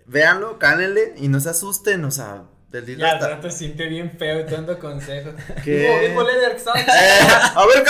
[SPEAKER 1] véanlo, cánenle y no se asusten, o sea, del dildo
[SPEAKER 2] Ya, al rato se siente bien feo y dando consejos.
[SPEAKER 1] ¿Qué?
[SPEAKER 2] Leder, ¿sabes?
[SPEAKER 1] Eh, a ver,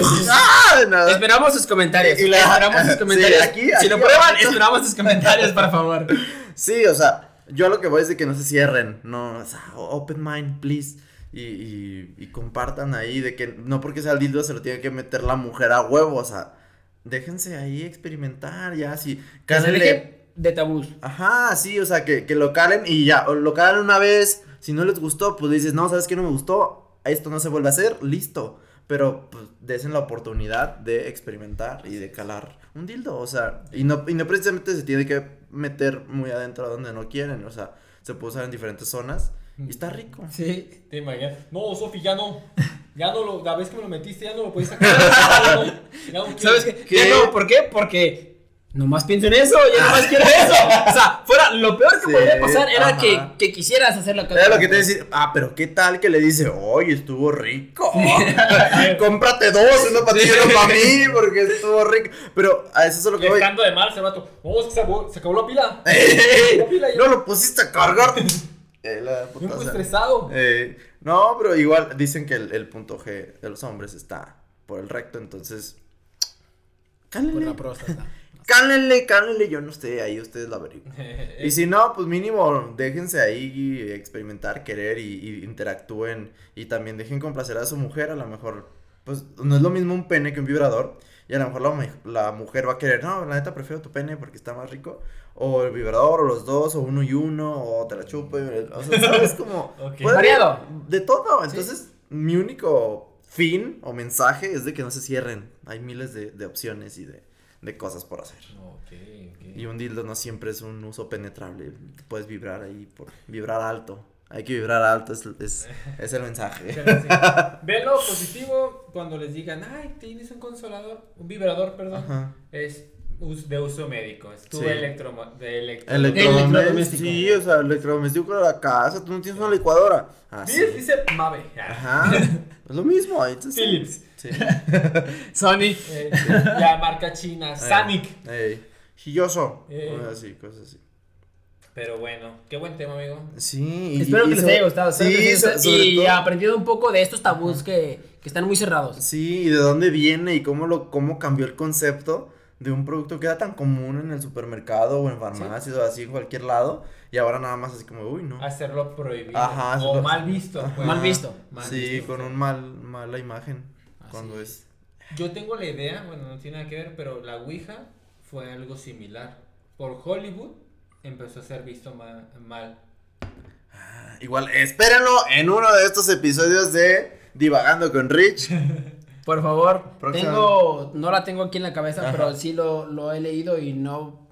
[SPEAKER 1] y...
[SPEAKER 3] Sí, sí.
[SPEAKER 1] ¡Ah!
[SPEAKER 3] Esperamos sus comentarios.
[SPEAKER 1] Y la-
[SPEAKER 3] Esperamos sus
[SPEAKER 1] sí,
[SPEAKER 3] comentarios.
[SPEAKER 1] aquí-
[SPEAKER 3] si lo prueban, esperamos sus comentarios, por favor.
[SPEAKER 1] Sí, o sea, yo a lo que voy es de que no se cierren, no, o sea, open mind, please. Y, y, y compartan ahí de que no porque sea el dildo se lo tiene que meter la mujer a huevo, o sea, déjense ahí experimentar, ya, si, cálenle,
[SPEAKER 3] de tabús.
[SPEAKER 1] ajá, sí, o sea, que, que lo calen y ya, o lo calen una vez, si no les gustó, pues dices, no, ¿sabes qué no me gustó? Esto no se vuelve a hacer, listo, pero pues desen la oportunidad de experimentar y de calar un dildo, o sea, y no, y no precisamente se tiene que meter muy adentro donde no quieren, o sea, se puede usar en diferentes zonas está rico.
[SPEAKER 3] Sí.
[SPEAKER 2] Te imaginas. No, Sofi, ya no. Ya no lo. La vez que me lo metiste, ya no lo puedes sacar. Ya no, ya no quiero.
[SPEAKER 3] ¿Sabes qué?
[SPEAKER 1] ¿Qué?
[SPEAKER 3] Ya no, ¿Por qué? Porque nomás pienso en eso, ya nomás quiero eso. O sea, fuera, lo peor que
[SPEAKER 1] Sí,
[SPEAKER 3] podría pasar era que, que quisieras hacer la cosa.
[SPEAKER 1] Era lo que te decir, ah, pero qué tal que le dice, oye, estuvo rico. Cómprate dos, uno para ti y uno para mí, porque estuvo rico. Pero a eso es lo que voy.
[SPEAKER 2] Estando de mal, ese vato. No, es que se acabó, se acabó la pila.
[SPEAKER 1] ¡Ey!
[SPEAKER 2] La pila.
[SPEAKER 1] No lo pusiste a cargar. Eh, la
[SPEAKER 2] Bien
[SPEAKER 1] putaza.
[SPEAKER 2] estresado.
[SPEAKER 1] Eh, no, pero igual dicen que el, el punto G de los hombres está por el recto, entonces.
[SPEAKER 3] Por la
[SPEAKER 1] Cállenle.
[SPEAKER 3] próstata.
[SPEAKER 1] Cállenle, cállenle, yo no estoy ahí, ustedes la averiguan. Y si no, pues mínimo déjense ahí experimentar, querer y, y interactúen. Y también dejen complacer a su mujer, a lo mejor pues no es lo mismo un pene que un vibrador. Y a lo mejor la mujer va a querer, no, la neta prefiero tu pene porque está más rico. O el vibrador, o los dos, o uno y uno, o te la chupo. y- O sea, ¿sabes? Como.
[SPEAKER 2] Ok.
[SPEAKER 1] puede
[SPEAKER 3] Variado.
[SPEAKER 1] De todo. Entonces, mi único fin o mensaje es de que no se cierren. Hay miles de, de opciones y de, de cosas por hacer. Y un dildo no siempre es un uso penetrable. Puedes vibrar ahí por vibrar alto. Hay que vibrar alto, es, es, es el mensaje.
[SPEAKER 2] Sí, Ve lo positivo cuando les digan, ay, tienes un consolador, un vibrador, perdón.
[SPEAKER 1] Ajá.
[SPEAKER 2] Es de uso médico. Es tu
[SPEAKER 1] Sí.
[SPEAKER 2] electromo- de electro
[SPEAKER 1] Electrodoméstico.
[SPEAKER 3] Electrodoméstico.
[SPEAKER 1] Sí, o sea, electrodoméstico de la casa. Tú no tienes una licuadora. Ah, sí.
[SPEAKER 2] Dice, Mave.
[SPEAKER 1] Ajá. Es lo mismo. ahí te-
[SPEAKER 2] Philips.
[SPEAKER 1] Sí.
[SPEAKER 3] Sony.
[SPEAKER 2] Eh, la marca china, Sanic.
[SPEAKER 1] Ey. Gilloso.
[SPEAKER 2] Eh.
[SPEAKER 1] Cosas así, cosas así.
[SPEAKER 2] Pero bueno, qué buen tema, amigo.
[SPEAKER 1] Sí. y-
[SPEAKER 3] Espero
[SPEAKER 1] y
[SPEAKER 3] que les haya gustado. que
[SPEAKER 1] Sí, so- sobre
[SPEAKER 3] y
[SPEAKER 1] todo-
[SPEAKER 3] aprendido un poco de estos tabús que, que están muy cerrados.
[SPEAKER 1] Sí, y de dónde viene y cómo lo cómo cambió el concepto de un producto que era tan común en el supermercado o en farmacias o así en cualquier lado y ahora nada más así como, uy, no.
[SPEAKER 2] Hacerlo prohibido.
[SPEAKER 1] Ajá,
[SPEAKER 2] o mal visto. Pues.
[SPEAKER 3] Mal visto.
[SPEAKER 2] Mal
[SPEAKER 1] sí,
[SPEAKER 2] visto.
[SPEAKER 1] con un mal mala imagen
[SPEAKER 3] Así
[SPEAKER 1] cuando
[SPEAKER 3] es.
[SPEAKER 1] es.
[SPEAKER 2] Yo tengo la idea, bueno, no tiene nada que ver, pero la Ouija fue algo similar. Por Hollywood empezó a ser visto ma- mal.
[SPEAKER 1] Igual, espérenlo en uno de estos episodios de Divagando con Rich.
[SPEAKER 3] Por favor, tengo, no la tengo aquí en la cabeza,
[SPEAKER 1] Ajá.
[SPEAKER 3] pero sí lo, lo he leído y no,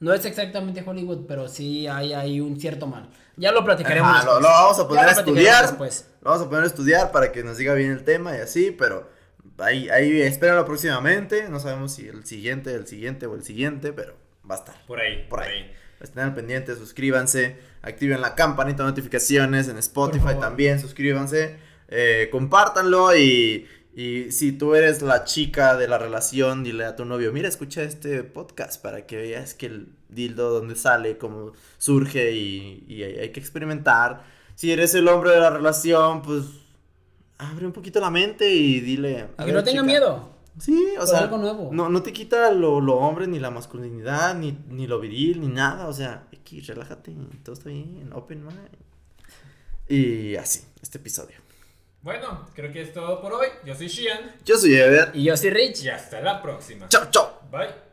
[SPEAKER 3] no es exactamente Hollywood, pero sí hay ahí un cierto mal. Ya lo platicaremos.
[SPEAKER 1] Ajá, lo, vamos a poner a estudiar.
[SPEAKER 3] después.
[SPEAKER 1] Lo vamos a poner a estudiar para que nos diga bien el tema y así, pero ahí, ahí espérenlo próximamente. No sabemos si el siguiente, el siguiente o el siguiente, pero va a estar.
[SPEAKER 2] Por ahí,
[SPEAKER 1] Por ahí. Estén al pendiente, suscríbanse, activen la campanita de notificaciones en Spotify también, suscríbanse, eh, compártanlo y, y si tú eres la chica de la relación, dile a tu novio, mira, escucha este podcast para que veas que el dildo donde sale, cómo surge y, y hay, hay que experimentar. Si eres el hombre de la relación, pues abre un poquito la mente y dile...
[SPEAKER 3] que no tenga
[SPEAKER 1] chica,
[SPEAKER 3] miedo.
[SPEAKER 1] Sí, o
[SPEAKER 3] por
[SPEAKER 1] sea,
[SPEAKER 3] algo nuevo.
[SPEAKER 1] No, no te quita lo, lo hombre, ni la masculinidad, ni, ni lo viril, ni nada. O sea, aquí, relájate, todo está bien, open mind. Y así, este episodio.
[SPEAKER 2] Bueno, creo que es todo por hoy. Yo soy Shian
[SPEAKER 1] Yo soy Ever.
[SPEAKER 3] Y yo soy Rich.
[SPEAKER 2] y hasta la próxima.
[SPEAKER 1] Chao, chao.
[SPEAKER 2] Bye.